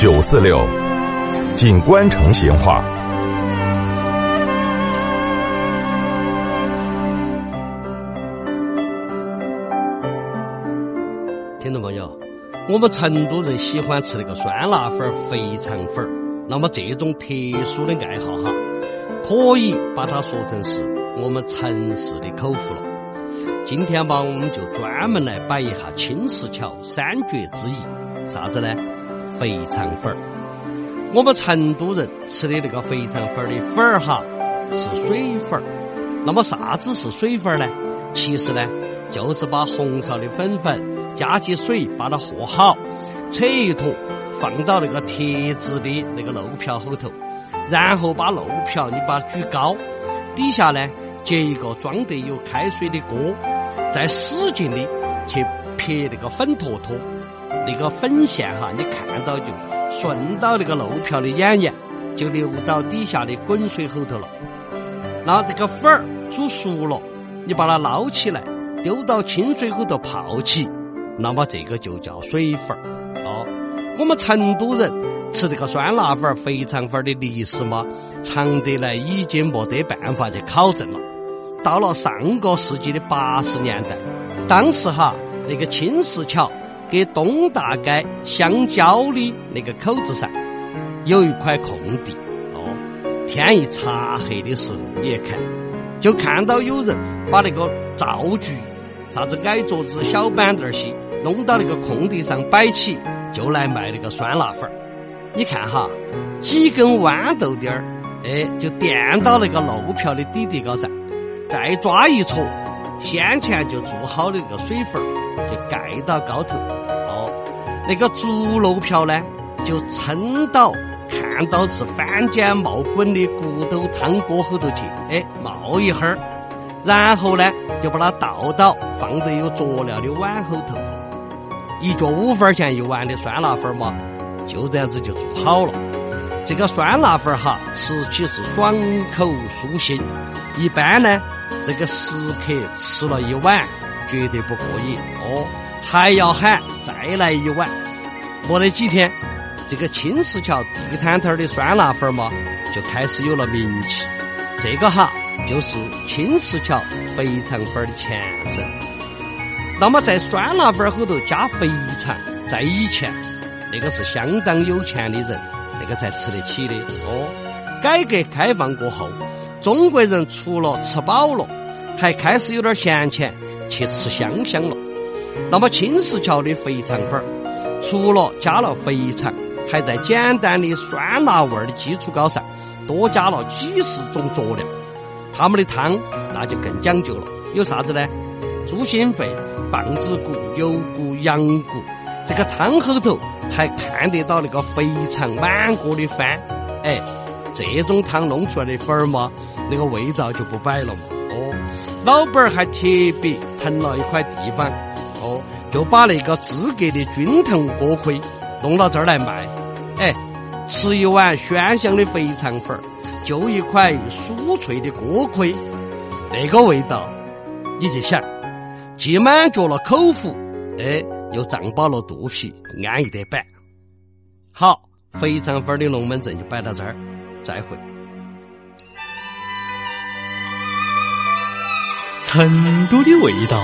九四六，锦官城闲话。听众朋友，我们成都人喜欢吃那个酸辣粉、肥肠粉。那么这种特殊的爱好哈，可以把它说成是我们城市的口福了。今天嘛，我们就专门来摆一下青石桥三绝之一，啥子呢？肥肠粉儿。我们成都人吃的那个肥肠粉儿的粉儿哈，是水粉儿。那么啥子是水粉儿呢？其实呢，就是把红烧的粉粉加起水，把它和好，扯一坨，放到那个铁制的那个漏瓢后头，然后把漏瓢你把它举高，底下呢接一个装得有开水的锅，再使劲的去撇那个粉坨坨，那个粉线哈，你看到就顺到那个漏瓢的眼眼，就流到底下的滚水后头了。那这个粉儿煮熟了，你把它捞起来，丢到清水后头泡起，那么这个就叫水粉儿。哦，我们成都人吃这个酸辣粉儿、肥肠粉儿的历史嘛，长得来已经没得办法去考证了。到了上个世纪的八十年代，当时哈那个青石桥给东大街相交的那个口子上，有一块空地。哦，天一擦黑的时候，你一看，就看到有人把那个灶具、啥子矮桌子、小板凳儿些弄到那个空地上摆起，就来卖那个酸辣粉儿。你看哈，几根豌豆丁儿，哎，就垫到那个漏瓢的底底高上。再抓一撮，先前就做好的那个水粉儿，就盖到高头。哦，那个竹漏瓢呢，就撑到看到是翻煎冒滚的骨头汤锅后头去，哎，冒一会儿，然后呢，就把它倒到放得有佐料的碗后头，一角五分钱一碗的酸辣粉嘛，就这样子就做好了。这个酸辣粉哈，吃起是爽口舒心，一般呢。这个食客吃了一碗，绝对不过瘾哦，还要喊再来一碗。没得几天，这个青石桥地摊摊的酸辣粉嘛，就开始有了名气。这个哈，就是青石桥肥肠粉的前身。那么在酸辣粉后头加肥肠，在以前，那个是相当有钱的人，那个才吃得起的哦。改革开放过后。中国人除了吃饱了，还开始有点闲钱去吃香香了。那么青石桥的肥肠粉儿，除了加了肥肠，还在简单的酸辣味儿的基础高上，多加了几十种佐料。他们的汤那就更讲究了，有啥子呢？猪心肺、棒子骨、牛骨、羊骨，这个汤后头还看得到那个肥肠满锅的翻，哎。这种汤弄出来的粉儿嘛，那个味道就不摆了嘛。哦，老板儿还特别腾了一块地方，哦，就把那个资格的菌藤锅盔弄到这儿来卖。哎，吃一碗鲜香的肥肠粉儿，就一块酥脆的锅盔，那个味道，你去想，既满足了口福，哎，又胀饱了肚皮，安逸得板。好，肥肠粉儿的龙门阵就摆到这儿。再会。成都的味道，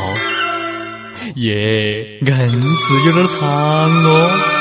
也，硬是有点长哦。